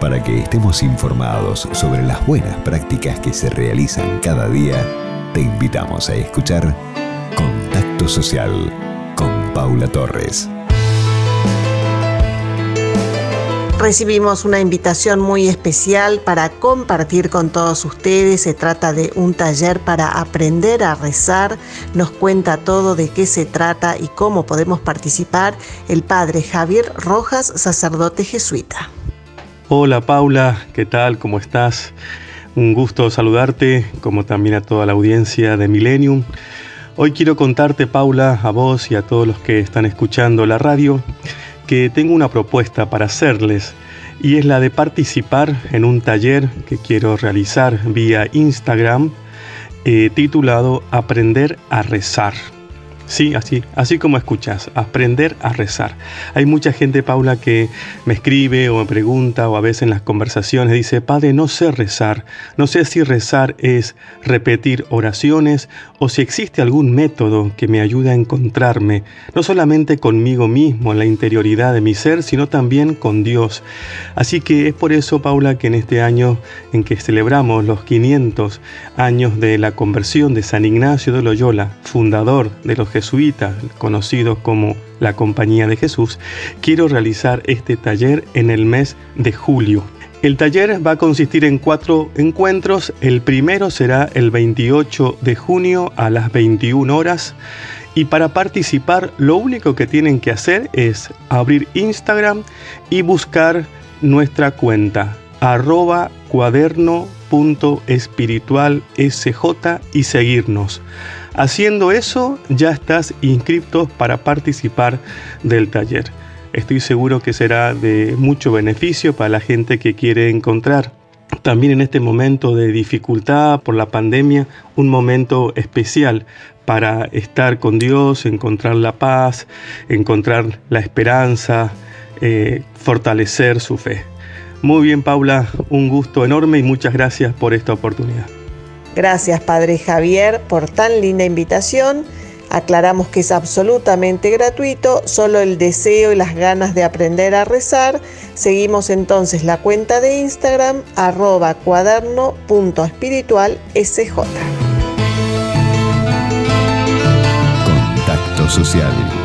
Para que estemos informados sobre las buenas prácticas que se realizan cada día, te invitamos a escuchar Contacto Social con Paula Torres. Recibimos una invitación muy especial para compartir con todos ustedes. Se trata de un taller para aprender a rezar. Nos cuenta todo de qué se trata y cómo podemos participar el padre Javier Rojas, sacerdote jesuita. Hola Paula, ¿qué tal? ¿Cómo estás? Un gusto saludarte, como también a toda la audiencia de Millennium. Hoy quiero contarte, Paula, a vos y a todos los que están escuchando la radio, que tengo una propuesta para hacerles y es la de participar en un taller que quiero realizar vía Instagram eh, titulado Aprender a rezar. Sí, así, así como escuchas, aprender a rezar. Hay mucha gente, Paula, que me escribe o me pregunta o a veces en las conversaciones dice, Padre, no sé rezar, no sé si rezar es repetir oraciones o si existe algún método que me ayude a encontrarme, no solamente conmigo mismo, en la interioridad de mi ser, sino también con Dios. Así que es por eso, Paula, que en este año en que celebramos los 500 años de la conversión de San Ignacio de Loyola, fundador de los jesuita, conocido como la Compañía de Jesús, quiero realizar este taller en el mes de julio. El taller va a consistir en cuatro encuentros. El primero será el 28 de junio a las 21 horas. Y para participar lo único que tienen que hacer es abrir Instagram y buscar nuestra cuenta arroba cuaderno.espiritualsj y seguirnos. Haciendo eso ya estás inscrito para participar del taller. Estoy seguro que será de mucho beneficio para la gente que quiere encontrar también en este momento de dificultad por la pandemia, un momento especial para estar con Dios, encontrar la paz, encontrar la esperanza, eh, fortalecer su fe. Muy bien, Paula, un gusto enorme y muchas gracias por esta oportunidad. Gracias, Padre Javier, por tan linda invitación. Aclaramos que es absolutamente gratuito, solo el deseo y las ganas de aprender a rezar. Seguimos entonces la cuenta de Instagram arroba cuaderno.espiritualsj. Contacto social